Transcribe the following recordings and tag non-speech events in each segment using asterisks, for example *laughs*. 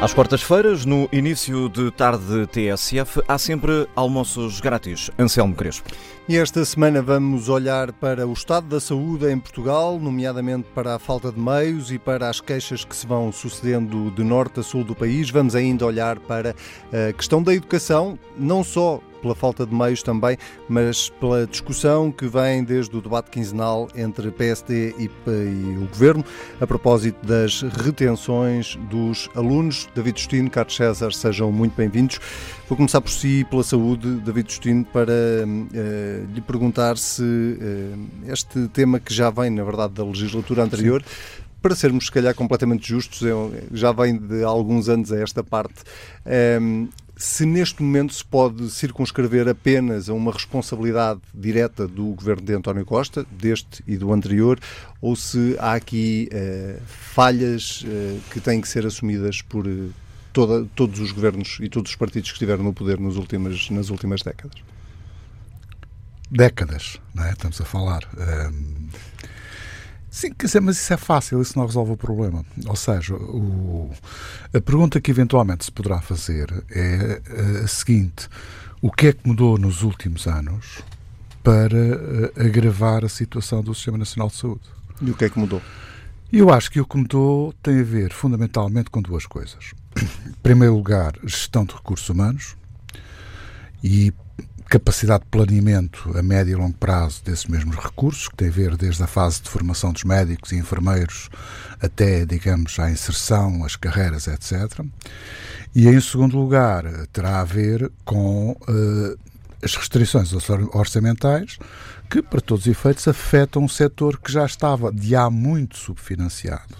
Às quartas-feiras, no início de tarde TSF, há sempre almoços grátis. Anselmo Crespo. E esta semana vamos olhar para o estado da saúde em Portugal, nomeadamente para a falta de meios e para as queixas que se vão sucedendo de norte a sul do país. Vamos ainda olhar para a questão da educação, não só pela falta de meios também, mas pela discussão que vem desde o debate quinzenal entre PSD e, e o Governo a propósito das retenções dos alunos. David Justino, Carlos César, sejam muito bem-vindos. Vou começar por si, pela saúde, David Justino, para uh, lhe perguntar se uh, este tema que já vem, na verdade, da legislatura anterior, Sim para sermos, se calhar, completamente justos, já vem de alguns anos a esta parte. Se neste momento se pode circunscrever apenas a uma responsabilidade direta do governo de António Costa, deste e do anterior, ou se há aqui uh, falhas uh, que têm que ser assumidas por uh, toda, todos os governos e todos os partidos que estiveram no poder últimas, nas últimas décadas? Décadas, não é? Estamos a falar. Sim, quer dizer, mas isso é fácil, isso não resolve o problema. Ou seja, o, a pergunta que eventualmente se poderá fazer é a seguinte: o que é que mudou nos últimos anos para eh, agravar a situação do Sistema Nacional de Saúde? E o que é que mudou? Eu acho que o que mudou tem a ver fundamentalmente com duas coisas. Em primeiro lugar, gestão de recursos humanos e capacidade de planeamento a médio e longo prazo desses mesmos recursos, que tem a ver desde a fase de formação dos médicos e enfermeiros até, digamos, a inserção, as carreiras, etc. E, em segundo lugar, terá a ver com uh, as restrições orçamentais que, para todos os efeitos, afetam um setor que já estava de há muito subfinanciado.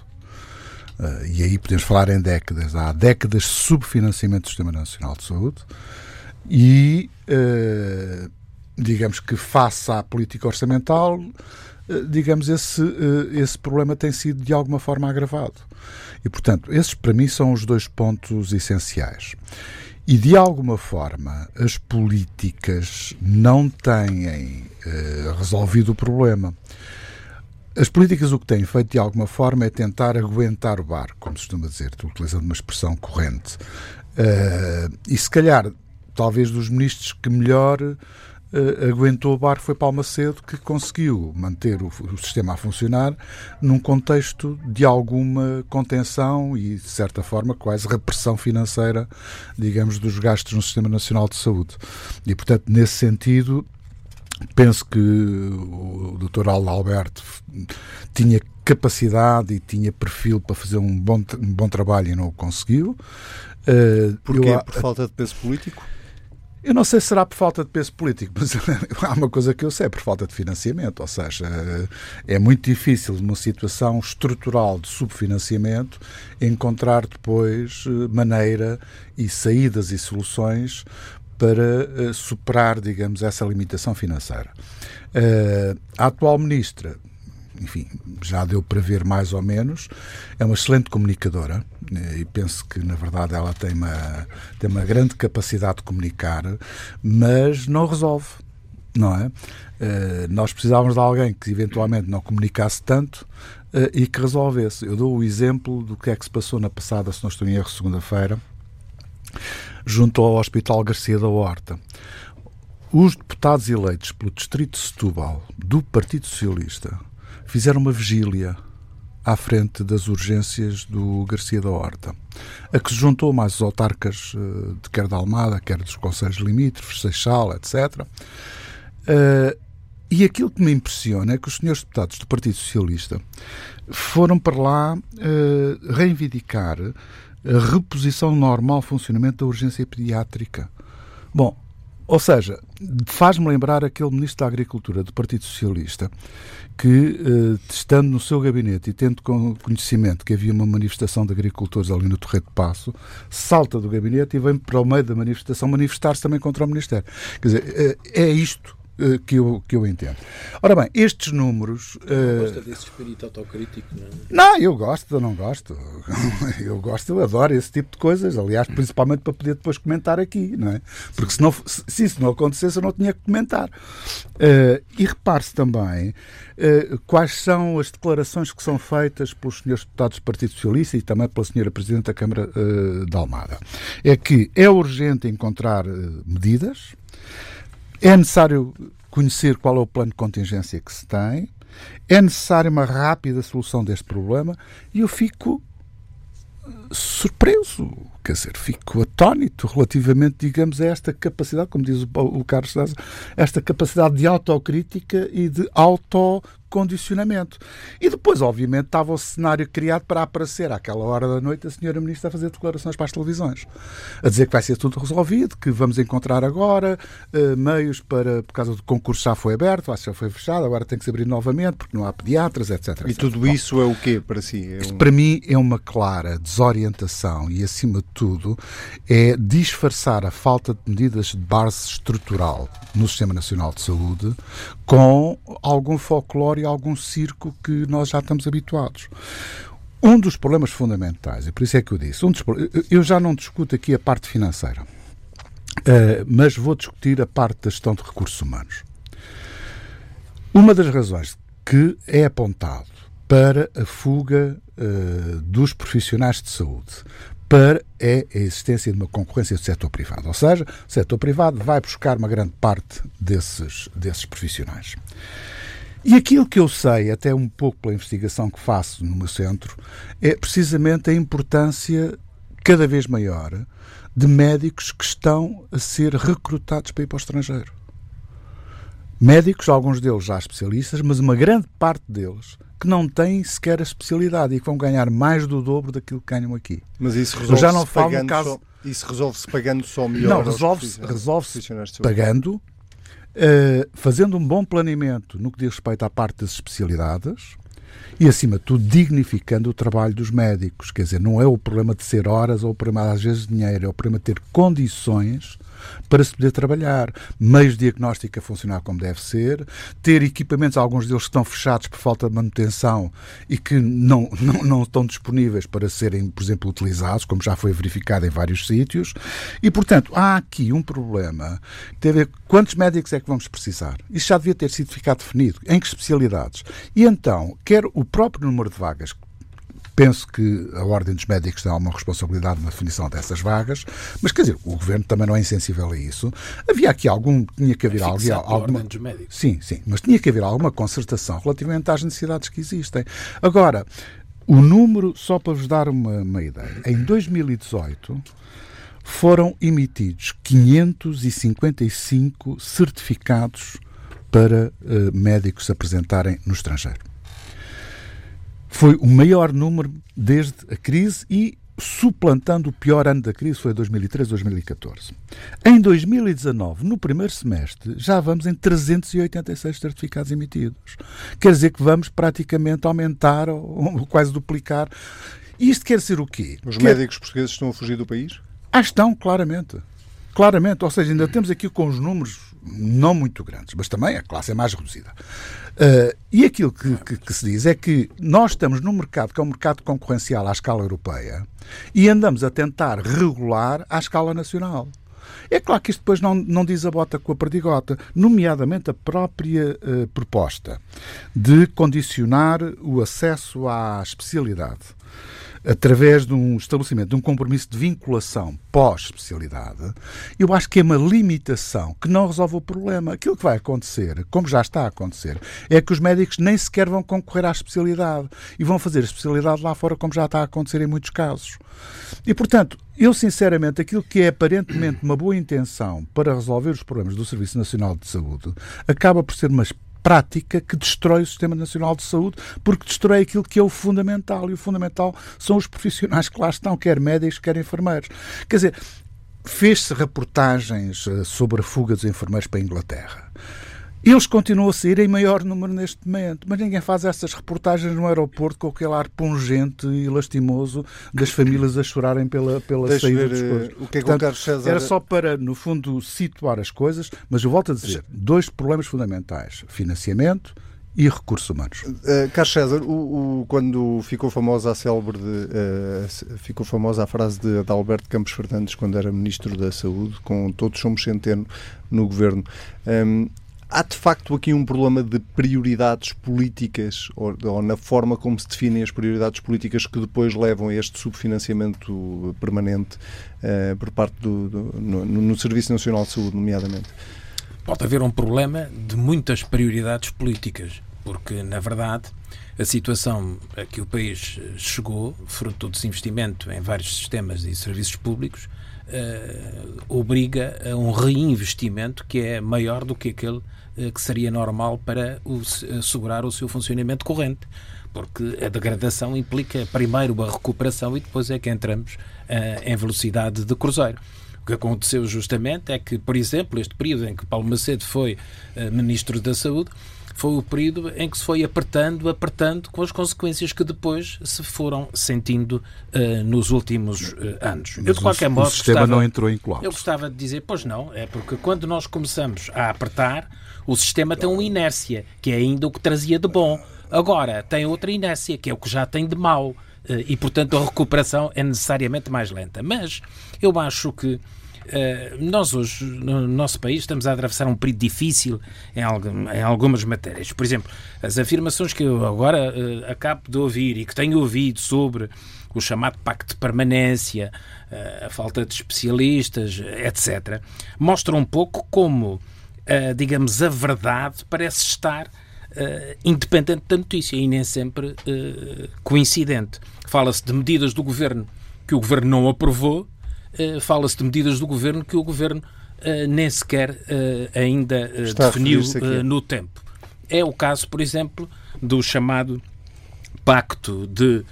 Uh, e aí podemos falar em décadas. Há décadas de subfinanciamento do Sistema Nacional de Saúde e, uh, digamos que, face à política orçamental, uh, digamos, esse, uh, esse problema tem sido de alguma forma agravado. E, portanto, esses para mim são os dois pontos essenciais. E, de alguma forma, as políticas não têm resolvido o problema. As políticas o que têm feito, de alguma forma, é tentar aguentar o barco, como se costuma dizer, utilizando uma expressão corrente. Uh, e se calhar talvez dos ministros que melhor uh, aguentou o barco foi Palmacedo, que conseguiu manter o, o, sistema a funcionar num contexto de alguma contenção e, de certa forma, quase repressão financeira, digamos, dos gastos no Sistema Nacional de Saúde. E, portanto, nesse sentido, penso que o Dr. Aldo Alberto tinha capacidade e tinha perfil para fazer um bom, um bom trabalho e não o conseguiu. Uh, Porquê? Eu, Por falta de peso político? Eu não sei se será por falta de peso político, mas *laughs* há uma coisa que eu sei, por falta de financiamento. Ou seja, é muito difícil, numa situação estrutural de subfinanciamento, encontrar depois eh, maneira e saídas e soluções para eh, superar, digamos, essa limitação financeira. Eh, a atual ministra enfim, já deu para ver mais ou menos. É uma excelente comunicadora eh, e penso que, na verdade, ela tem uma, tem uma grande capacidade de comunicar, mas não resolve, não é? Uh, nós precisávamos de alguém que eventualmente não comunicasse tanto uh, e que resolvesse. Eu dou o exemplo do que é que se passou na passada, se não estou em erro, segunda-feira, junto ao Hospital Garcia da Horta. Os deputados eleitos pelo Distrito de Setúbal do Partido Socialista fizeram uma vigília à frente das urgências do Garcia da Horta, a que se juntou mais os autarcas eh, de quer da Almada, quer dos Conselhos Limítrofes, Seixal, etc. Eh, e aquilo que me impressiona é que os senhores deputados do Partido Socialista foram para lá uh, reivindicar a reposição normal funcionamento da urgência pediátrica. Bom, ou seja, faz-me lembrar aquele ministro da Agricultura do Partido Socialista que, eh, estando no seu gabinete e tendo conhecimento que havia uma manifestação de agricultores ali no Torreto de Passo, salta do gabinete e vem para o meio da manifestação manifestar-se também contra o Ministério. Quer dizer, eh, é isto uh, que, eu, que eu entendo. Ora bem, estes números. Uh... Gosta desse espírito autocrítico, não é? Não, eu gosto, eu não gosto. *laughs* Eu gosto, eu adoro esse tipo de coisas. Aliás, principalmente para poder depois comentar aqui, não é? Porque se, não, se isso não acontecesse, eu não tinha que comentar. Uh, e repare-se também uh, quais são as declarações que são feitas pelos senhores deputados do Partido Socialista e também pela senhora Presidente da Câmara uh, de Almada. É que é urgente encontrar medidas, é necessário conhecer qual é o plano de contingência que se tem, é necessária uma rápida solução deste problema e eu fico surpreso, quer dizer, fico atónito relativamente, digamos, a esta capacidade, como diz o, Carlos César, esta capacidade de autocrítica e de auto condicionamento. E depois, obviamente, estava o cenário criado para aparecer àquela hora da noite a senhora Ministra a fazer declarações para as televisões, a dizer que vai ser tudo resolvido, que vamos encontrar agora uh, meios para, por causa do concurso já foi aberto, já foi fechado, agora tem que se abrir novamente porque não há pediatras, etc. etc. E tudo isso é o quê para si? É um... Para mim é uma clara desorientação e, acima de tudo, é disfarçar a falta de medidas de base estrutural no Sistema Nacional de Saúde com algum folclore algum circo que nós já estamos habituados. Um dos problemas fundamentais, e por isso é que eu disse, um dos, eu já não discuto aqui a parte financeira, uh, mas vou discutir a parte da gestão de recursos humanos. Uma das razões que é apontado para a fuga uh, dos profissionais de saúde para é a existência de uma concorrência do setor privado. Ou seja, o setor privado vai buscar uma grande parte desses, desses profissionais. E aquilo que eu sei, até um pouco pela investigação que faço no meu centro, é precisamente a importância cada vez maior de médicos que estão a ser recrutados para ir para o estrangeiro. Médicos, alguns deles já especialistas, mas uma grande parte deles que não têm sequer a especialidade e que vão ganhar mais do dobro daquilo que ganham aqui. Mas isso resolve-se já não falo pagando caso... só, isso resolve-se pagando só melhor? Não, resolve-se resolve pagando, uh, fazendo um bom planeamento no que diz respeito à parte das especialidades e, acima de tudo, dignificando o trabalho dos médicos. Quer dizer, não é o problema de ser horas ou o problema, às vezes, de dinheiro, é o problema de ter condições para se poder trabalhar. Meios de diagnóstico a funcionar como deve ser, ter equipamentos, alguns deles que estão fechados por falta de manutenção e que não, não, não estão disponíveis para serem, por exemplo, utilizados, como já foi verificado em vários sítios. E, portanto, há aqui um problema que tem a ver quantos médicos é que vamos precisar. Isso já devia ter sido ficado definido. Em que especialidades? E então, quer o próprio número de vagas Penso que a Ordem dos Médicos tem alguma responsabilidade na definição dessas vagas, mas quer dizer, o Governo também não é insensível a isso. Havia aqui algum, tinha que haver é alguma, alguma sim, sim, mas tinha que haver alguma concertação relativamente às necessidades que existem. Agora, o número, só para vos dar uma, uma ideia, em 2018 foram emitidos 555 certificados para uh, médicos se apresentarem no estrangeiro. Foi o maior número desde a crise e suplantando o pior ano da crise, foi 2013, 2014. Em 2019, no primeiro semestre, já vamos em 386 certificados emitidos. Quer dizer que vamos praticamente aumentar ou, quase duplicar. Isto quer dizer o quê? Os quer... médicos portugueses estão a fugir do país? Ah, estão, claramente. Claramente, ou seja, ainda temos aqui com os números não muito grandes, mas também a classe é mais reduzida. Uh, e aquilo que, que, que, se diz é que nós estamos num mercado que é um mercado concorrencial à escala europeia e andamos a tentar regular à escala nacional. É claro que isto depois não, não diz a bota com a perdigota, nomeadamente a própria uh, proposta de condicionar o acesso à especialidade através de um estabelecimento de um compromisso de vinculação pós-especialidade, eu acho que é uma limitação que não resolve o problema. Aquilo que vai acontecer, como já está a acontecer, é que os médicos nem sequer vão concorrer à especialidade e vão fazer a especialidade lá fora, como já está a acontecer em muitos casos. E, portanto, eu sinceramente, aquilo que é aparentemente uma boa intenção para resolver os problemas do Serviço Nacional de Saúde acaba por ser uma prática que destrói o Sistema Nacional de Saúde, porque destrói aquilo que é o fundamental. E o fundamental são os profissionais que lá estão, quer médicos, quer enfermeiros. Quer dizer, fez-se reportagens eh, sobre a fuga dos enfermeiros para a Inglaterra. Eles continuam a sair em maior número neste momento, mas ninguém faz essas reportagens no aeroporto com aquele ar pungente e lastimoso das famílias a chorarem pela, pela Deixa saída ver, dos eh, coisas. o que é que o Carlos César- Era só para, no fundo, situar as coisas, mas eu volto a dizer, dois problemas fundamentais, financiamento e recursos humanos. Uh, Carlos César, o, o- quando ficou famosa a célebre de, uh, ficou famosa a frase de, de Alberto Campos Fernandes quando era Ministro da Saúde, com todos somos centeno no governo. Um, há de facto aqui um problema de prioridades políticas ou, ou na forma como se definem as prioridades políticas que depois levam a este subfinanciamento permanente uh, por parte do, do- no, no Serviço Nacional de Saúde, nomeadamente. Pode haver um problema de muitas prioridades políticas, porque, na verdade, a situação a que o país eh, chegou, fruto do desinvestimento em vários sistemas e serviços públicos, eh, obriga a um reinvestimento que é maior do que aquele que seria normal para assegurar o seu funcionamento corrente. Porque a degradação implica primeiro a recuperação e depois é que entramos eh, em velocidade de cruzeiro. O que aconteceu justamente é que, por exemplo, este período em que Paulo Macedo foi eh, Ministro da Saúde foi o período em que se foi apertando, apertando, com as consequências que depois se foram sentindo eh, nos últimos eh, anos. Mas Eu, de qualquer o, modo, o sistema gostava- não entrou em colapso. eu gostava de dizer, pois não, é porque quando nós começamos a apertar, o sistema tem uma inércia, que é ainda o que trazia de bom. Agora, tem outra inércia, que é o que já tem de mau. Eh, E, portanto, a recuperação é necessariamente mais lenta. Mas eu acho que eh, nós hoje, no nosso país, estamos a atravessar um período difícil em, algum- em algumas matérias. Por exemplo, as afirmações que eu agora eh, acabo de ouvir e que tenho ouvido sobre o chamado pacto de permanência, a falta de especialistas, etc., mostram um pouco como, eh, digamos, a verdade parece estar eh, independente da notícia e nem sempre eh, coincidente. Fala-se de medidas do governo que o governo não aprovou, eh, fala-se de medidas do governo que o governo nem sequer ainda definiu no tempo. É o caso, por exemplo, do chamado pacto de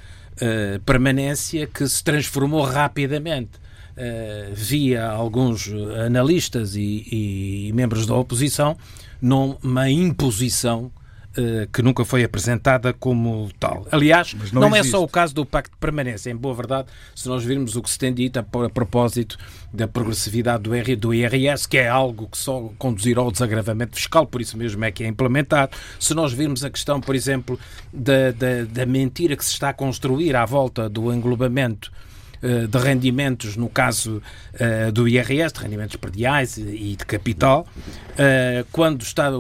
permanência que se transformou rapidamente. Eh, via alguns analistas e, e membros da oposição numa imposição eh, que nunca foi apresentada como tal. Aliás, Mas não, não é só o caso do Pacto de Permanência. Em boa verdade, se nós virmos o que se tem dito a, propósito da progressividade do, IRS, que é algo que só conduzirá ao desagravamento fiscal, por isso mesmo é que é implementado. Se nós virmos a questão, por exemplo, da, da, da mentira que se está a construir à volta do englobamento eh, de rendimentos, no caso eh, do IRS, de rendimentos perdiais e de capital, eh, quando está,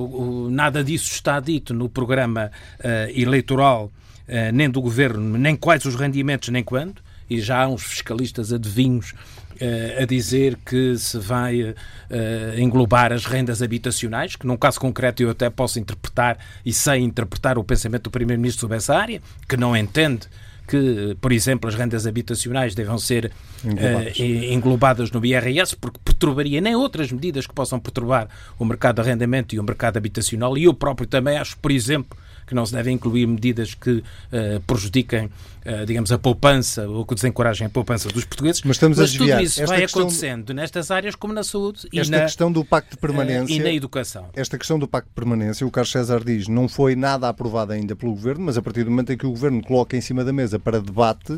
nada disso está dito no programa eh, eleitoral, eh, nem do governo, nem quais os rendimentos, nem quando, e já há uns fiscalistas adivinhos eh, a dizer que se vai eh, englobar as rendas habitacionais, que num caso concreto eu até posso interpretar e sei interpretar o pensamento do Primeiro-Ministro sobre essa área, que não entende que, por exemplo, as rendas habitacionais devam ser Englobadas. eh, englobadas no IRS, porque perturbaria nem outras medidas que possam perturbar o mercado de arrendamento e o mercado habitacional. E eu próprio também acho, por exemplo, que não se devem incluir medidas que eh, prejudiquem, eh, digamos, a poupança ou que desencorajem a poupança dos portugueses. Mas estamos a tudo desviar. isso Esta vai acontecendo nestas áreas como na saúde e, Esta na, questão do Pacto de Permanência. e na educação. Esta questão do Pacto de Permanência, o Carlos César diz, não foi nada aprovado ainda pelo Governo, mas a partir do momento em que o Governo coloca em cima da mesa para debate.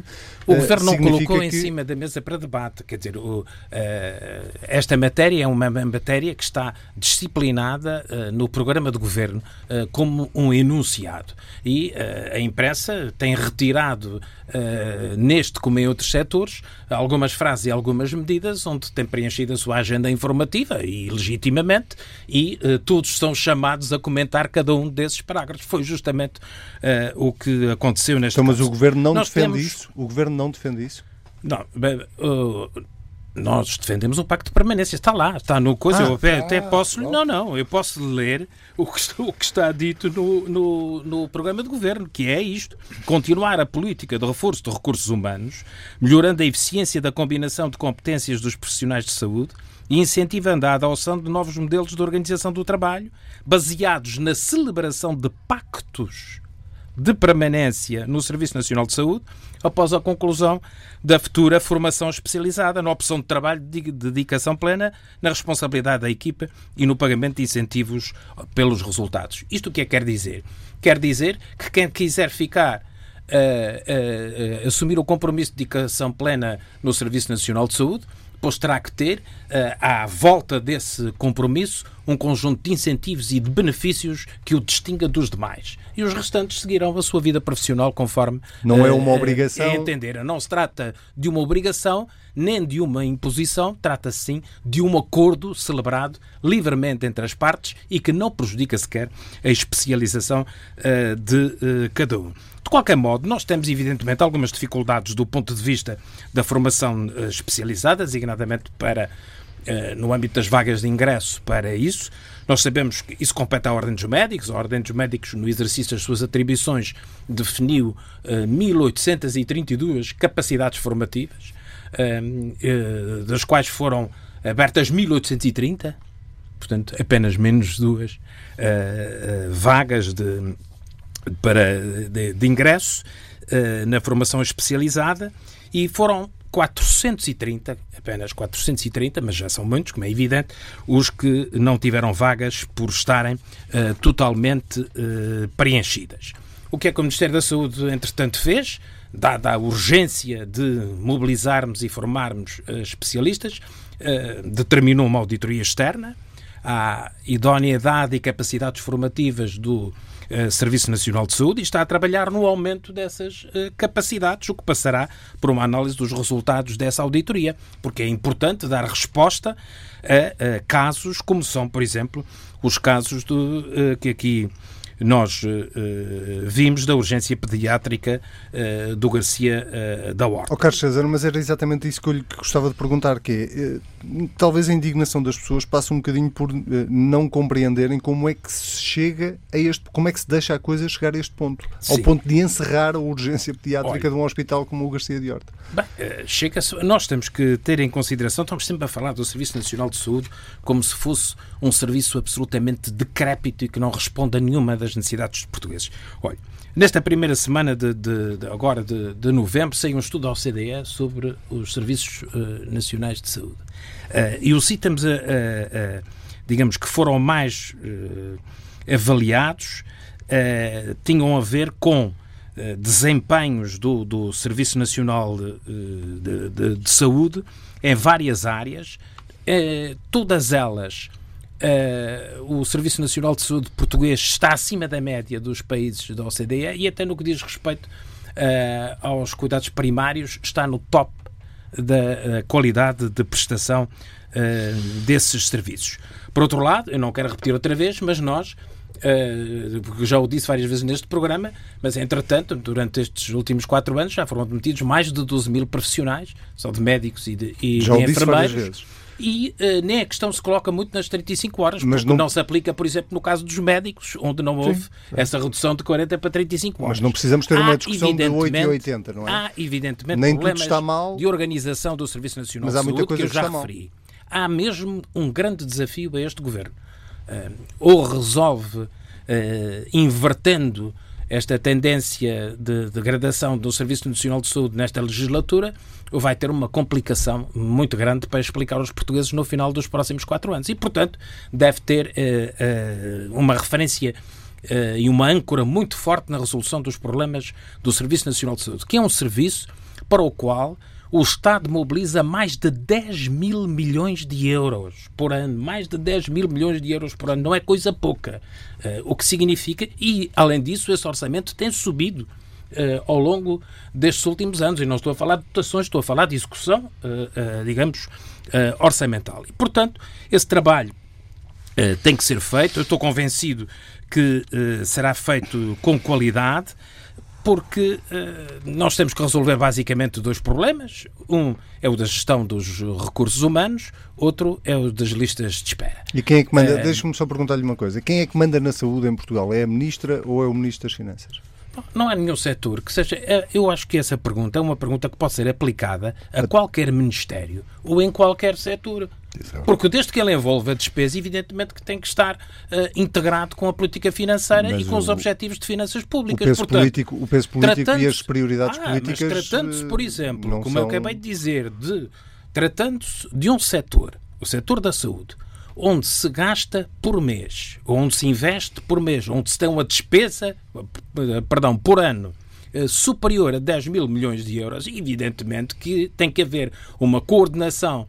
O eh, Governo não colocou em que- cima da mesa para debate. Quer dizer, o, esta matéria é uma matéria que está disciplinada no programa de Governo como um E eh, a imprensa tem retirado, eh, neste como em outros setores, algumas frases e algumas medidas onde tem preenchido a sua agenda informativa e legitimamente, e eh, todos são chamados a comentar cada um desses parágrafos. Foi justamente o que aconteceu neste Então, mas caso. o Governo não Nós defende temos- isso? O Governo não defende isso? Não, uh, nós defendemos o pacto de permanência, está lá, está no coisa. Ah, eu até, tá, até posso. pronto. Não, não, eu posso ler o que, está- o que está dito no, no, no programa de governo, que é isto: continuar a política de reforço de recursos humanos, melhorando a eficiência da combinação de competências dos profissionais de saúde e incentivando a adoção de novos modelos de organização do trabalho, baseados na celebração de pactos de permanência no Serviço Nacional de Saúde após a conclusão da futura formação especializada na opção de trabalho de dedicação plena, na responsabilidade da equipa e no pagamento de incentivos pelos resultados. Isto o que é que quer dizer? Quer dizer que quem quiser ficar uh, uh, assumir o compromisso de dedicação plena no Serviço Nacional de Saúde, pois terá que ter, uh, à volta desse compromisso, um conjunto de incentivos e de benefícios que o distinga dos demais. E os restantes seguirão a sua vida profissional conforme. Não é uma obrigação. É entender. Não se trata de uma obrigação, nem de uma imposição, trata-se sim de um acordo celebrado livremente entre as partes e que não prejudica sequer a especialização de cada um. De qualquer modo, nós temos evidentemente algumas dificuldades do ponto de vista da formação uh, especializada, designadamente para no âmbito das vagas de ingresso para isso. Nós sabemos que isso compete à Ordem dos Médicos. A Ordem dos Médicos, no exercício das suas atribuições, definiu 1832 capacidades formativas uh, das quais foram abertas 1830, portanto, apenas menos duas vagas de, para, de, de ingresso na formação especializada e foram 430, apenas 430, mas já são muitos, como é evidente, os que não tiveram vagas por estarem uh, totalmente uh, preenchidas. O que é que o Ministério da Saúde, entretanto, fez? dada a urgência de mobilizarmos e formarmos uh, especialistas, uh, determinou uma auditoria externa à idóneidade e capacidades formativas do uh, Serviço Nacional de Saúde e está a trabalhar no aumento dessas capacidades, o que passará por uma análise dos resultados dessa auditoria, porque é importante dar resposta a, casos como são, por exemplo, os casos do, que aqui nós uh, vimos da urgência pediátrica uh, do Garcia da Horta. Oh, Carlos César, mas era exatamente isso que eu lhe gostava de perguntar, que é, talvez a indignação das pessoas passe um bocadinho por não compreenderem como é que se chega a este, como é que se deixa a coisa chegar a este ponto, Sim. ao ponto de encerrar a urgência pediátrica Olha, de um hospital como o Garcia de Horta. Bem, chega nós temos que ter em consideração, estamos sempre a falar do Serviço Nacional de Saúde como se fosse um serviço absolutamente decrépito e que não responde a nenhuma das necessidades dos portugues. Olha, nesta primeira semana de, de, de agora de, de, novembro saiu um estudo da OCDE sobre os serviços uh, nacionais de saúde. Uh, e os itens, uh, digamos, que foram mais avaliados tinham a ver com desempenhos do, do Serviço Nacional de, de Saúde em várias áreas, todas elas Uh, o Serviço Nacional de Saúde português está acima da média dos países da OCDE e até no que diz respeito uh, aos cuidados primários está no top da uh, qualidade de prestação desses serviços. Por outro lado, eu não quero repetir outra vez, mas nós porque já o disse várias vezes neste programa, mas entretanto, durante estes últimos quatro anos já foram demitidos mais de 12 mil profissionais, só de médicos e de, e já de enfermeiros e uh, nem a questão se coloca muito nas 35 horas, mas porque não... não... se aplica, por exemplo, no caso dos médicos, onde não houve Sim. essa redução de 40 para 35 horas. Mas não precisamos ter há, uma discussão de 8 e 80, não é? Há, evidentemente, nem problemas está mal, de organização do Serviço Nacional mas há de Saúde que eu já referi. Mal. Há mesmo um grande desafio a este governo. Uh, ou resolve, uh, invertendo esta tendência de degradação do Serviço Nacional de Saúde nesta legislatura vai ter uma complicação muito grande para explicar aos portugueses no final dos próximos quatro anos. E, portanto, deve ter uh, uh, uma referência uh, e uma âncora muito forte na resolução dos problemas do Serviço Nacional de Saúde, que é um serviço para o qual o Estado mobiliza mais de 10 mil milhões de euros por ano. Mais de 10 mil milhões de euros por ano. Não é coisa pouca. Uh, o que significa, e além disso, esse orçamento tem subido Uh, ao longo destes últimos anos. E não estou a falar de dotações, estou a falar de execução, uh, digamos, orçamental. E, portanto, esse trabalho tem que ser feito. Eu estou convencido que será feito com qualidade porque uh, nós temos que resolver basicamente dois problemas. Um é o da gestão dos recursos humanos, outro é o das listas de espera. E quem é que manda? Uh, Deixe-me só perguntar-lhe uma coisa. Quem é que manda na saúde em Portugal? É a Ministra ou é o Ministro das Finanças? Não há nenhum setor que seja. Eh, eu acho que essa pergunta é uma pergunta que pode ser aplicada a qualquer ministério ou em qualquer setor. É Porque desde que ele envolve a despesa, evidentemente que tem que estar uh, integrado com a política financeira mas e com o, os objetivos de finanças públicas. O peso Portanto, político, o peso político e as prioridades ah, políticas. Tratando-se, por exemplo, como são... eu acabei de dizer, de tratando-se de um setor, o setor da saúde, onde se gasta por mês, onde se investe por mês, onde se tem uma despesa, perdão, por ano eh, superior a 10 mil milhões de euros, evidentemente que tem que haver uma coordenação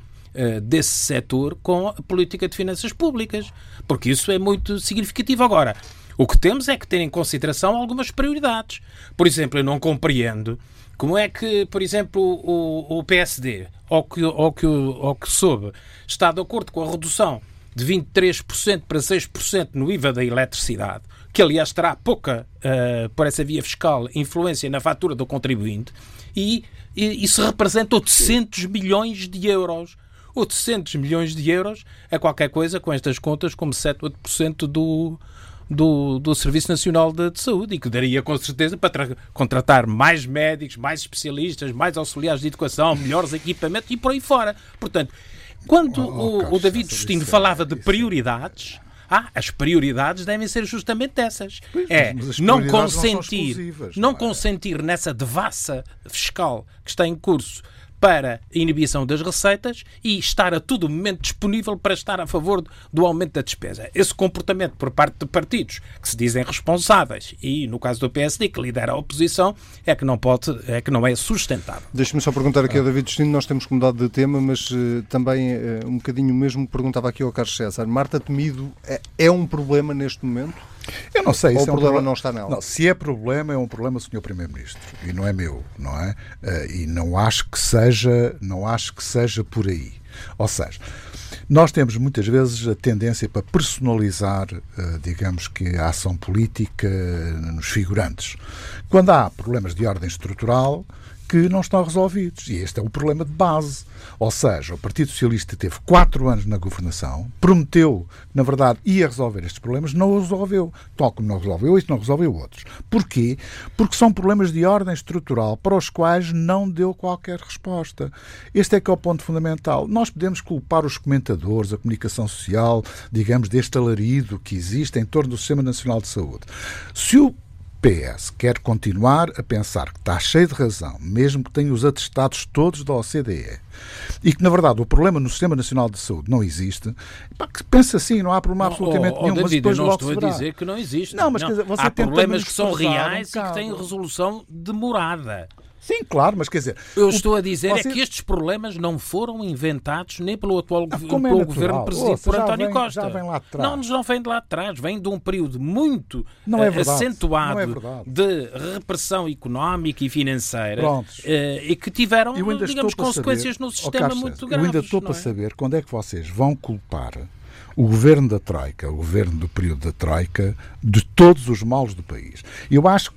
desse setor com a política de finanças públicas, porque isso é muito significativo. Agora, o que temos é que ter em consideração algumas prioridades. Por exemplo, eu não compreendo como é que, por exemplo, o, o PSD, ou que, ou, que, ou que soube, está de acordo com a redução de 23% para 6% no IVA da eletricidade, que aliás terá pouca, uh, por essa via fiscal, influência na fatura do contribuinte, e, e isso representa 800 milhões de euros. 800 milhões de euros é qualquer coisa com estas contas como 7, 8% do, do, do Serviço Nacional de, de, Saúde e que daria com certeza para contratar mais médicos, mais especialistas, mais auxiliares de educação, melhores equipamentos e por aí fora. Portanto, quando oh, oh, o, o David Justino falava de prioridades, ah, as prioridades devem ser justamente essas. Pois, é não consentir, não, não é? consentir nessa devassa fiscal que está em curso para a inibição das receitas e estar a todo momento disponível para estar a favor do aumento da despesa. Esse comportamento por parte de partidos que se dizem responsáveis e, no caso do PSD, que lidera a oposição, é que não pode, é que não é sustentável. Deixe-me só perguntar aqui ao David Destino, nós temos que mudar de tema, mas uh, também uh, um bocadinho mesmo perguntava aqui ao Carlos César. Marta Temido é, é um problema neste momento? Eu não sei. Ou o é um problema não está nela? Não, se é problema, é um problema Sr. Primeiro-Ministro e não é meu, não é? Uh, e não acho que seja, não acho que seja por aí. Ou seja, nós temos muitas vezes a tendência para personalizar, uh, digamos que a ação política nos figurantes. Quando há problemas de ordem estrutural, que não estão resolvidos. E este é o problema de base. Ou seja, o Partido Socialista teve quatro anos na governação, prometeu na verdade, ia resolver estes problemas, não os resolveu. Tal como não resolveu isto, não resolveu outros. Porquê? Porque são problemas de ordem estrutural para os quais não deu qualquer resposta. Este é que é o ponto fundamental. Nós podemos culpar os comentadores, a comunicação social, digamos, deste alarido que existe em torno do Sistema Nacional de Saúde. Se o PS quer continuar a pensar que está cheio de razão, mesmo que tenha os atestados todos da OCDE, e que, na verdade, o problema no Sistema Nacional de Saúde não existe, pá, que pensa assim, não há problema absolutamente oh, oh, nenhum, David, mas depois eu não estou a dizer que não existe. Não, mas não. você há problemas que são reais um e que têm resolução demorada. Sim, claro, mas quer dizer. Eu estou a dizer você... é que estes problemas não foram inventados nem pelo atual ah, pelo é governo presidido por António vem, Costa. Não, não vem de lá de trás, vem de um período muito é verdade, acentuado é de repressão económica e financeira Prontos. Eh, e que tiveram, digamos, consequências saber, no sistema oh, muito graves. Eu ainda estou para é? saber quando é que vocês vão culpar o governo da Troika, o governo do período da Troika, de todos os males do país. Eu acho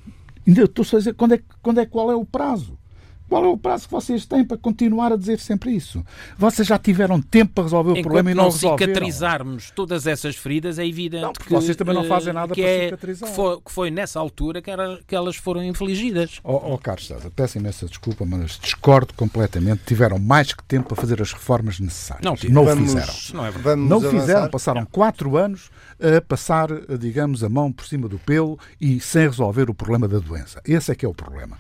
Ainda estou a dizer quando é, quando é, qual é o prazo. Qual é o prazo que vocês têm para continuar a dizer sempre isso? Vocês já tiveram tempo para resolver o problema e não, não resolveram. cicatrizarmos todas essas feridas, é evidente não, que vocês também não fazem nada que para é, cicatrizar. Que foi, que foi, nessa altura que, era, que elas foram infligidas. Oh, oh Carlos César, peço imensa desculpa, mas discordo completamente. Tiveram mais que tempo para fazer as reformas necessárias. Não, não vamos, fizeram. Não, é não fizeram, passaram quatro anos a passar, digamos, a mão por cima do pelo e sem resolver o problema da doença. Esse é que é o problema.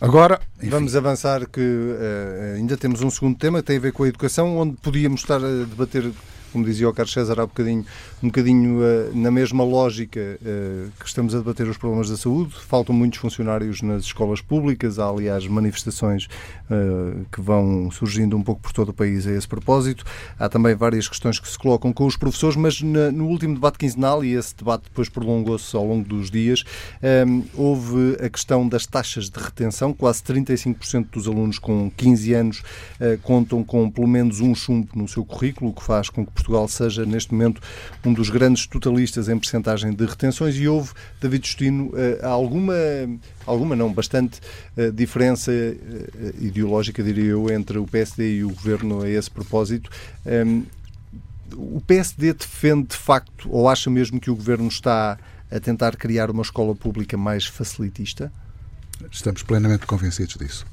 Agora, enfim. vamos avançar que uh, ainda temos um segundo tema que tem a ver com a educação, onde podíamos estar a debater como dizia o Carlos César há bocadinho, um bocadinho uh, na mesma lógica uh, que estamos a debater os problemas da saúde. Faltam muitos funcionários nas escolas públicas, há aliás manifestações uh, que vão surgindo um pouco por todo o país a esse propósito. Há também várias questões que se colocam com os professores, mas na, no último debate quinzenal, e esse debate depois prolongou-se ao longo dos dias, um, houve a questão das taxas de retenção. Quase 35% dos alunos com 15 anos contam com pelo menos um chumbo no seu currículo, o que faz com que Portugal seja, neste momento, um dos grandes totalistas em percentagem de retenções e houve, David Justino, eh, alguma, alguma não, bastante eh, diferença eh, ideológica, diria eu, entre o PSD e o Governo a esse propósito. Ehm, o PSD defende, de facto, ou acha mesmo que o Governo está a tentar criar uma escola pública mais facilitista? Estamos plenamente convencidos disso.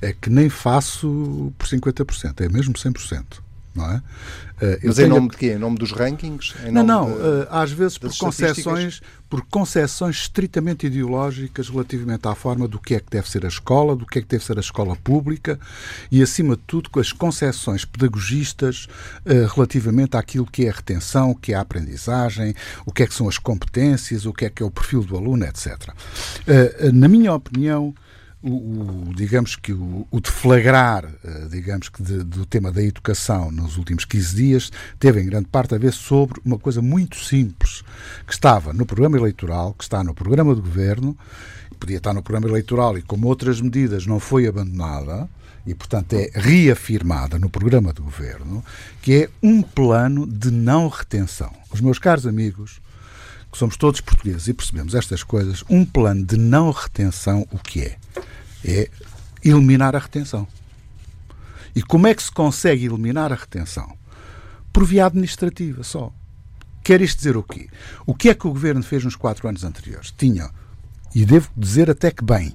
É que nem faço por 50%, é mesmo 100%. Não é? Uh, Mas em nome a... de quê? Em nome dos rankings? não, não. De... Uh, às vezes por concessões, por concessões estritamente ideológicas relativamente à forma do que é que deve ser a escola, do que é que deve ser a escola pública e, acima de tudo, com as concessões pedagogistas uh, relativamente àquilo que é a retenção, o que é a aprendizagem, o que é que são as competências, o que é que é o perfil do aluno, etc. na minha opinião, o, o, digamos que o, o deflagrar, uh, digamos que de, do tema da educação nos últimos 15 dias teve em grande parte a ver sobre uma coisa muito simples que estava no programa eleitoral, que está no programa do governo, podia estar no programa eleitoral e como outras medidas não foi abandonada e portanto é reafirmada no programa do governo, que é um plano de não retenção. Os meus caros amigos, que somos todos portugueses e percebemos estas coisas, um plano de não retenção, o que é? É eliminar a retenção. E como é que se consegue eliminar a retenção? Por via administrativa só. Quer isto dizer o quê? O que é que o governo fez nos quatro anos anteriores? Tinha, e devo dizer até que bem,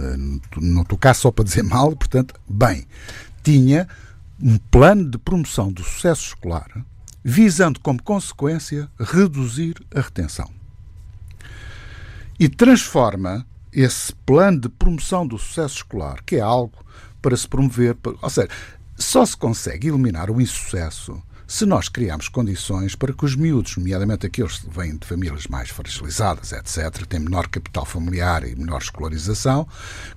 eh, não estou cá só para dizer mal, portanto, bem, tinha um plano de promoção do sucesso escolar visando como consequência reduzir a retenção. E transforma esse plano de promoção do sucesso escolar, que é algo para se promover, ou seja, só se consegue eliminar o insucesso se nós criarmos condições para que os miúdos, nomeadamente aqueles que vêm de famílias mais fragilizadas, etc., têm menor capital familiar e menor escolarização,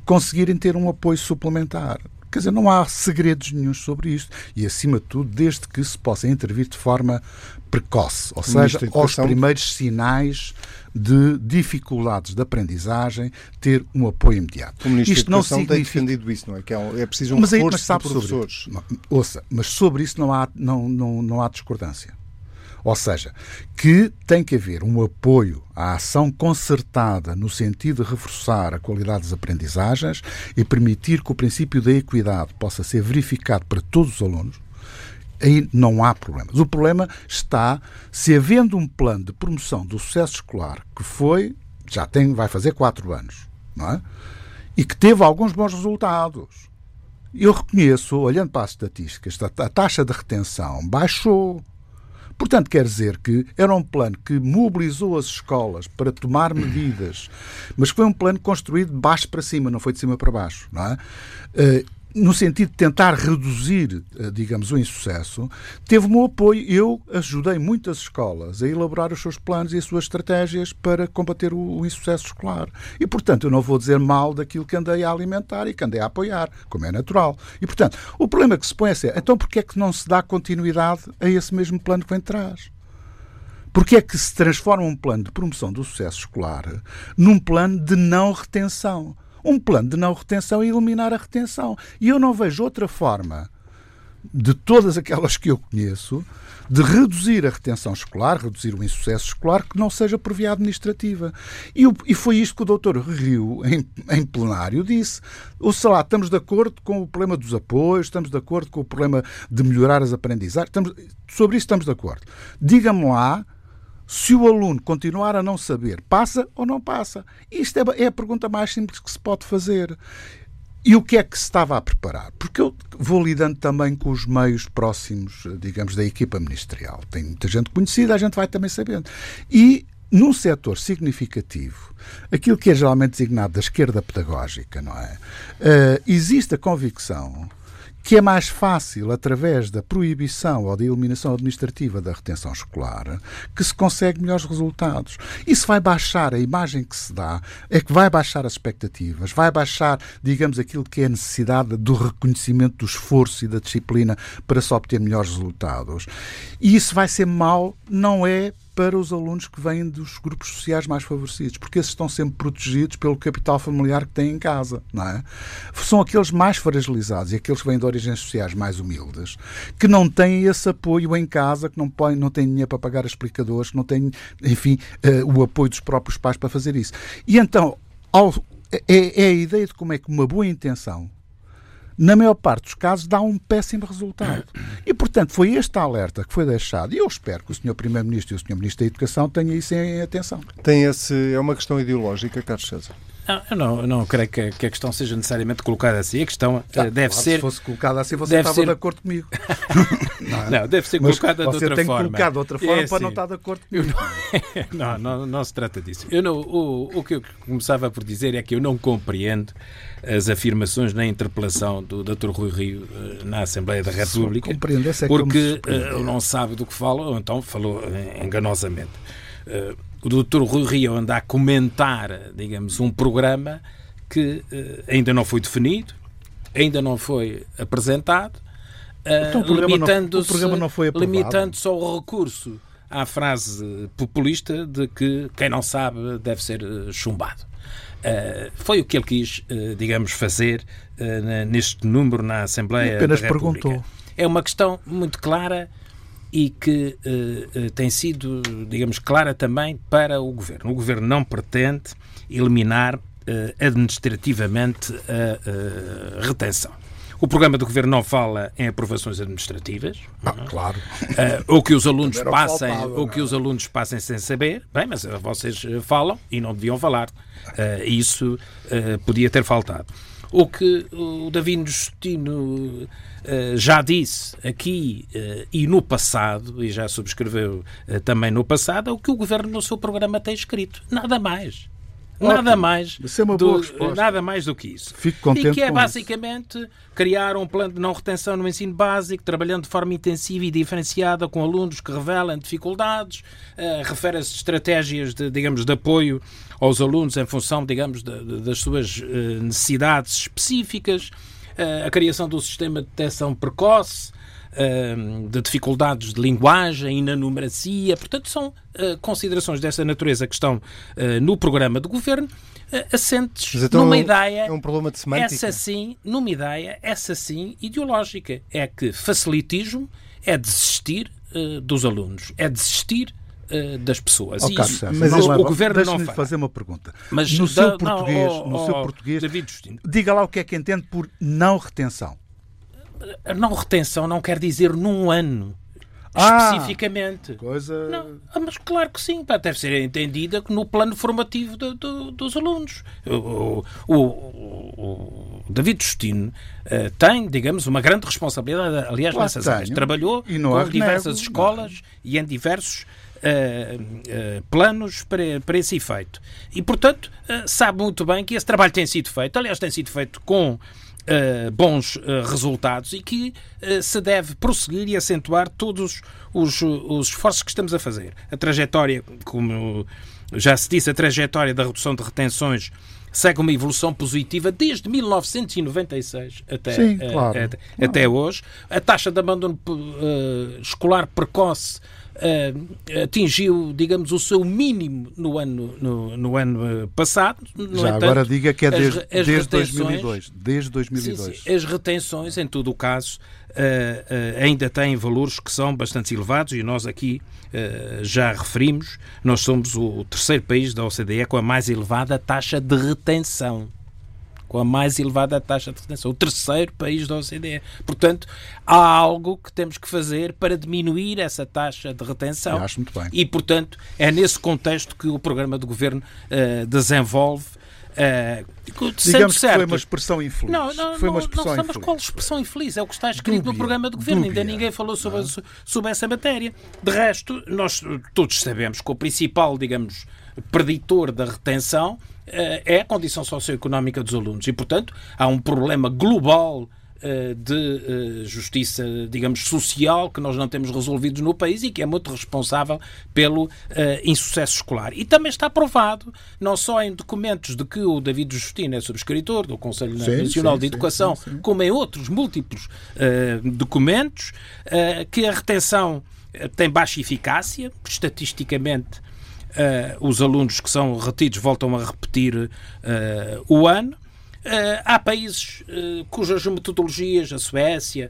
conseguirem ter um apoio suplementar. Quer dizer, não há segredos nenhums sobre isto e, acima de tudo, desde que se possa intervir de forma precoce, ou seja, aos primeiros sinais de dificuldades de aprendizagem, ter um apoio imediato. O Ministro Isto da Educação não significa... tem defendido isso, não é? Que é, é preciso um mas aí, mas sabe de professores. Sobre... Ouça, mas sobre isso não há, não, não, não há discordância. Ou seja, que tem que haver um apoio à ação concertada no sentido de reforçar a qualidade das aprendizagens e permitir que o princípio da equidade possa ser verificado para todos os alunos, aí não há problemas. O problema está se havendo um plano de promoção do sucesso escolar que foi, já tem, vai fazer quatro anos, não é? E que teve alguns bons resultados. Eu reconheço, olhando para as estatísticas, a taxa de retenção baixou. Portanto, quer dizer que era um plano que mobilizou as escolas para tomar medidas, mas foi um plano construído de baixo para cima, não foi de cima para baixo. Não é? No sentido de tentar reduzir, eh, digamos, o insucesso, teve o meu apoio. Eu ajudei muitas escolas a elaborar os seus planos e as suas estratégias para combater o, insucesso escolar. E, portanto, eu não vou dizer mal daquilo que andei a alimentar e que andei a apoiar, como é natural. E, portanto, o problema que se põe é ser, então porquê é que não se dá continuidade a esse mesmo plano que vem de trás? Porquê é que se transforma um plano de promoção do sucesso escolar num plano de não retenção? Um plano de não retenção e eliminar a retenção. E eu não vejo outra forma de todas aquelas que eu conheço, de reduzir a retenção escolar, reduzir o insucesso escolar, que não seja por via administrativa. E, e foi isto que o doutor Rio, em, em plenário, disse. Ou sei lá, estamos de acordo com o problema dos apoios, estamos de acordo com o problema de melhorar as aprendizagens, estamos, sobre isso estamos de acordo. Diga-me lá se o aluno continuar a não saber, passa ou não passa? Isto é, é a pergunta mais simples que se pode fazer. E o que é que se estava a preparar? Porque eu vou lidando também com os meios próximos, digamos, da equipa ministerial. Tem muita gente conhecida, a gente vai também sabendo. E num setor significativo, aquilo que é geralmente designado da esquerda pedagógica, não é? Uh, existe a convicção que é mais fácil, através da proibição ou da eliminação administrativa da retenção escolar, que se consegue melhores resultados. Isso vai baixar a imagem que se dá, é que vai baixar as expectativas, vai baixar, digamos, aquilo que é a necessidade do reconhecimento do esforço e da disciplina para se obter melhores resultados. E isso vai ser mau, não é para os alunos que vêm dos grupos sociais mais favorecidos, porque esses estão sempre protegidos pelo capital familiar que têm em casa, não é? São aqueles mais fragilizados e aqueles que vêm de origens sociais mais humildes, que não têm esse apoio em casa, que não, podem, não têm dinheiro para pagar explicadores, que não têm, enfim, uh, o apoio dos próprios pais para fazer isso. E então, ao, é, é a ideia de como é que uma boa intenção na maior parte dos casos, dá um péssimo resultado. E, portanto, foi este alerta que foi deixado. E eu espero que o Sr. Primeiro-Ministro e o Sr. Ministro da Educação tenham isso em atenção. Tem esse, é uma questão ideológica, Carlos César? Não, eu não, eu não creio que, que, a questão seja necessariamente colocada assim. A questão ah, deve claro, ser. Se fosse colocada assim, você estava ser... de acordo comigo. *laughs* não, é? não, deve ser Mas colocada de outra forma. Você tem colocado de outra forma é, para sim. não estar de acordo comigo. *laughs* Não, não, não, se trata disso. Eu não, o, o que eu começava por dizer é que eu não compreendo as afirmações na interpelação do Dr. Rui Rio eh, na Assembleia da República. Compreendo, essa é porque ele não sabe do que fala, ou então falou enganosamente. O Dr. Rui Rio anda a comentar, digamos, um programa que ainda não foi definido, ainda não foi apresentado, então, limitando-se limitando ao recurso à frase populista de que quem não sabe deve ser chumbado. Uh, foi o que ele quis, uh, digamos, fazer uh, neste número na Assembleia apenas da República. perguntou. É uma questão muito clara e que tem sido, digamos, clara também para o Governo. O Governo não pretende eliminar administrativamente a retenção. O programa do Governo não fala em aprovações administrativas. Ah, claro. Uh, ou que os alunos passem, faltava, ou que os alunos passem sem saber. Bem, mas vocês falam e não deviam falar. Uh, isso uh, podia ter faltado. O que o David Justino já disse aqui e no passado, e já subscreveu também no passado, é o que o Governo no seu programa tem escrito. Nada mais. Nada mais, é do, nada mais do que isso. Fico contente e que é basicamente isso. criar um plano de não retenção no ensino básico, trabalhando de forma intensiva e diferenciada com alunos que revelam dificuldades, uh, refere-se estratégias de, digamos, de apoio aos alunos em função, digamos, de, de, das suas uh, necessidades específicas, uh, a criação do sistema de detecção precoce, de dificuldades de linguagem e na numeracia. Portanto, são uh, considerações dessa natureza que estão uh, no programa do governo, uh, assentes então numa ideia. É um problema de semântica. Essa sim, numa ideia, essa sim, ideológica. É que facilitismo é desistir dos alunos, é desistir das pessoas. Oh, Isso, mas o, o governo não faz. fazer uma pergunta. Mas no seu português, não, oh, no seu oh, português, diga lá o que é que entende por não retenção a não retenção não quer dizer num ano. Ah, especificamente. Coisa... Não, ah, mas claro que sim, pá, deve ser entendida no plano formativo do, do, dos alunos. O, o, o David Justino uh, tem, digamos, uma grande responsabilidade, aliás, claro nessas áreas. Trabalhou com diversas escolas não. e em diversos Uh, uh, planos para, para esse efeito. E, portanto, uh, sabe muito bem que esse trabalho tem sido feito. Aliás, tem sido feito com uh, bons uh, resultados e que uh, se deve prosseguir e acentuar todos os, os esforços que estamos a fazer. A trajetória, como já se disse, a trajetória da redução de retenções segue uma evolução positiva desde 1996 até, Sim, claro. até, até, hoje. A taxa de abandono uh, escolar precoce uh, atingiu, digamos, o seu mínimo no ano, no, no ano eh, passado. No Já entanto, agora diga que é desde, as, as desde 2002. Desde 2002. Sim, sim, as retenções, em todo o caso, uh, ainda têm valores que são bastante elevados e nós aqui já referimos, nós somos o terceiro país da OCDE com a mais elevada taxa de retenção com a mais elevada taxa de retenção, o terceiro país da OCDE. Portanto, há algo que temos que fazer para diminuir essa taxa de retenção. Eu acho muito bem. E, portanto, é nesse contexto que o programa do governo uh, desenvolve Uh, Digamos que foi uma expressão infeliz. Não, não, foi uma expressão não, infeliz. qual expressão infeliz? É o que está escrito dúbia, no programa do Governo. Dúbia, Ainda ninguém falou sobre, não. sobre essa matéria. De resto, nós todos sabemos que o principal, digamos, preditor da retenção é a condição socioeconómica dos alunos. E, portanto, há um problema global eh, de eh, justiça, digamos, social que nós não temos resolvido no país e que é muito responsável pelo insucesso escolar. E também está provado, não só em documentos de que o David Justino é subscritor do Conselho sim, Nacional sim, de Educação, sim, como em outros múltiplos documentos, que a retenção tem baixa eficácia, estatisticamente uh, os alunos que são retidos voltam a repetir uh, o ano. Uh, há países cujas metodologias, a Suécia,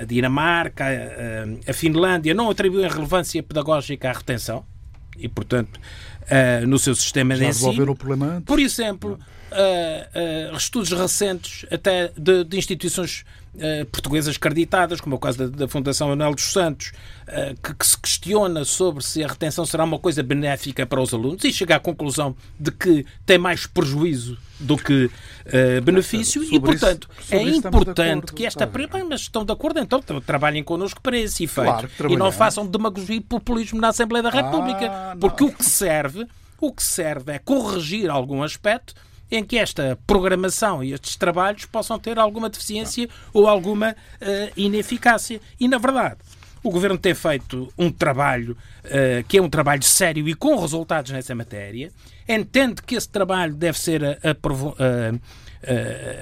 a Dinamarca, a Finlândia, não atribuem relevância pedagógica à retenção e, portanto, no seu sistema Já de ensino. o problema antes. Por exemplo, uh, uh, estudos recentes até de, de instituições uh, portuguesas acreditadas, como é o caso da, da Fundação Manuel dos Santos, que, que, se questiona sobre se a retenção será uma coisa benéfica para os alunos e chega à conclusão de que tem mais prejuízo do que benefício e, portanto, isso, é importante acordo, que esta... Bem, mas estão de acordo, então trabalhem connosco para esse efeito. Claro, e não façam demagogia e populismo na Assembleia da República, ah, porque o que serve o que serve é corrigir algum aspecto em que esta programação e estes trabalhos possam ter alguma deficiência ou alguma uh, ineficácia. E, na verdade, o Governo tem feito um trabalho uh, que é um trabalho sério e com resultados nessa matéria, entende que esse trabalho deve ser uh,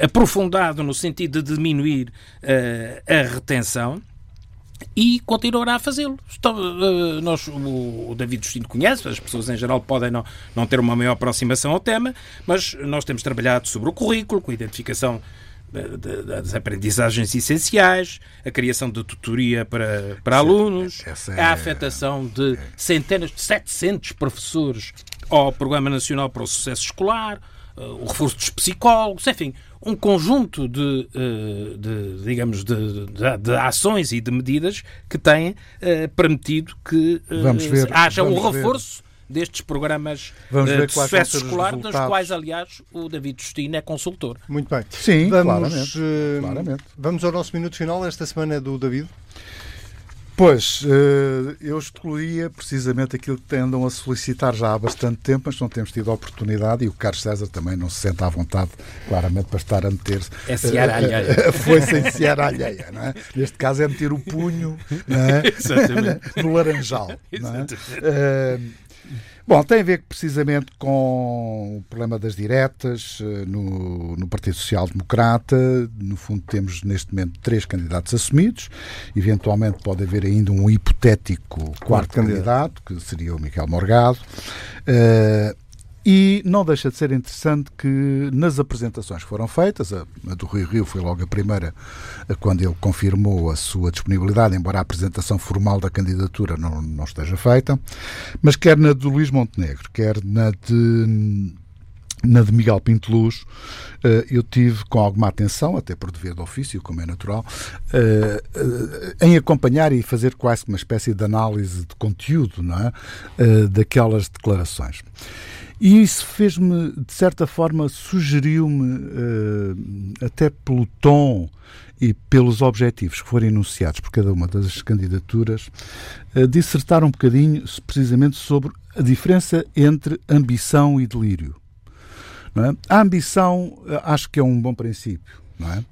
aprofundado no sentido de diminuir a retenção e continuará a fazê-lo. Uh, nós, o, David Justino conhece, as pessoas em geral podem não, não ter uma maior aproximação ao tema, mas nós temos trabalhado sobre o currículo, com a identificação das aprendizagens essenciais, a criação de tutoria para, para é- alunos, é... a afetação de é. centenas de 700 professores ao Programa Nacional para o Sucesso Escolar, o reforço dos psicólogos, enfim, um conjunto de, eh, de digamos, de, de, de, ações e de medidas que têm uh, permitido que uh, ver, haja um reforço ver. destes programas vamos uh, de sucesso escolar, dos quais, aliás, o David Justino é consultor. Muito bem. Sim, vamos, claramente, claramente. Vamos ao nosso minuto final. Esta semana é do David. Pois, eh, eu excluía precisamente aquilo que andam a solicitar já há bastante tempo, mas não temos tido a oportunidade e o Carlos César também não se sente à vontade, claramente, para estar a meter-se. É seara alheia. Foi sem seara alheia, não é? Neste caso é meter o punho não é? *laughs* *laughs* no laranjal. Não é? Bom, tem a ver precisamente com o problema das diretas eh, no, no Partido Social Democrata. No fundo, temos neste momento três candidatos assumidos. Eventualmente pode haver ainda um hipotético quarto, quarto candidato, que seria o Miguel Morgado. Uh, e não deixa de ser interessante que nas apresentações que foram feitas, a, a do Rio Rio foi logo a primeira, quando ele confirmou a sua disponibilidade, embora a apresentação formal da candidatura não, não esteja feita, mas quer na do Luís Montenegro, quer na de na de Miguel Pinto Luz, eh, eu tive com alguma atenção, até por dever de ofício, como é natural, eh, eh, em acompanhar e fazer quase uma espécie de análise de conteúdo não é? daquelas declarações. E isso fez-me, de certa forma, sugeriu-me, uh, até pelo tom e pelos objetivos que foram enunciados por cada uma das candidaturas, uh, dissertar um bocadinho precisamente sobre a diferença entre ambição e delírio. É? A ambição uh, acho que é um bom princípio não é?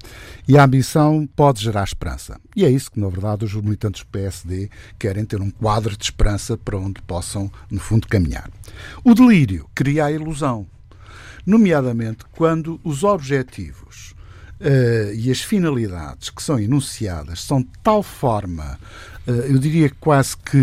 E a ambição pode gerar esperança. E é isso que, na verdade, os militantes do PSD querem ter um quadro de esperança para onde possam, no fundo, caminhar. O delírio cria a ilusão, nomeadamente quando os objetivos uh, e as finalidades que são enunciadas são de tal forma, uh, eu diria quase que.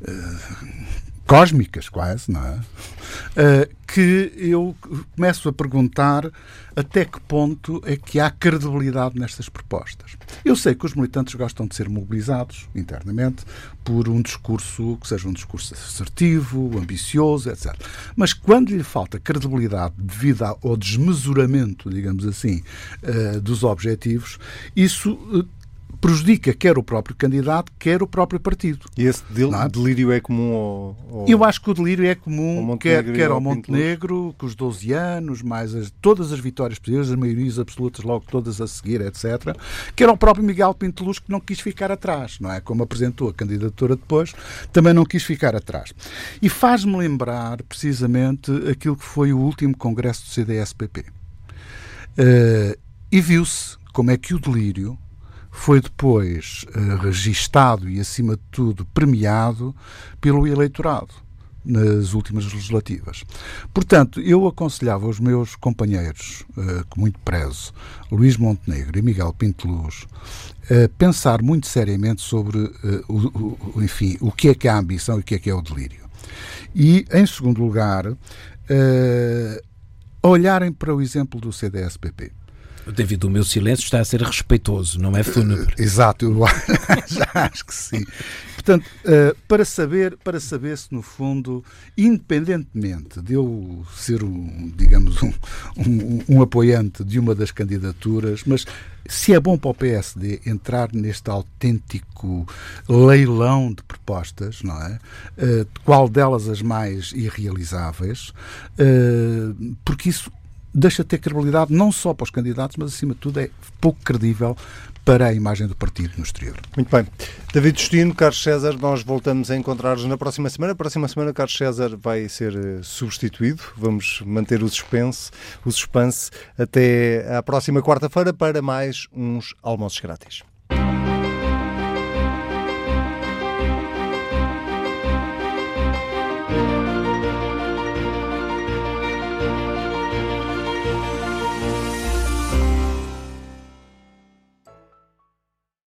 Uh, cósmicas, quase, não é? Uh, que eu começo a perguntar até que ponto é que há credibilidade nestas propostas. Eu sei que os militantes gostam de ser mobilizados internamente por um discurso que seja um discurso assertivo, ambicioso, etc. Mas quando lhe falta credibilidade devido ao desmesuramento, digamos assim, uh, dos objetivos, isso uh, prejudica quer o próprio candidato, quer o próprio partido. E esse del é? delírio é comum ao, ao, Eu acho que o delírio é comum quer, quer ao Montenegro, com os 12 anos, mais as, todas as vitórias possíveis, as maiorias absolutas logo todas a seguir, etc. Quer ao próprio Miguel Pinteluz, que não quis ficar atrás, não é? Como apresentou a candidatura depois, também não quis ficar atrás. E faz-me lembrar, precisamente, aquilo que foi o último congresso do CDS-PP. Uh, eh, e viu-se como é que o delírio foi depois uh, registado e, acima de tudo, premiado pelo eleitorado nas últimas legislativas. Portanto, eu aconselhava aos meus companheiros, uh, que muito prezo, Luís Montenegro e Miguel Pinteluz, a pensar muito seriamente sobre, uh, o, o, enfim, o que é que é a ambição e o que é que é o delírio. E, em segundo lugar, uh, olharem para o exemplo do CDS-PP. David, o meu silêncio está a ser respeitoso, não é fúnebre. *laughs* Exato, eu *laughs* acho que sim. portanto, uh, para saber, para saber se no fundo, independentemente de eu ser um, digamos, um, um, um apoiante de uma das candidaturas, mas se é bom para o PSD entrar neste autêntico leilão de propostas, não é? Uh, qual delas as mais irrealizáveis? Uh, porque isso deixa de ter credibilidade não só para os candidatos, mas acima de tudo é pouco credível para a imagem do partido no exterior. Muito bem. David Justino, Carlos César, nós voltamos a encontrar-nos na próxima semana. Na próxima semana, Carlos César vai ser eh, substituído. Vamos manter o suspense, o suspense até à próxima quarta-feira para mais uns almoços grátis.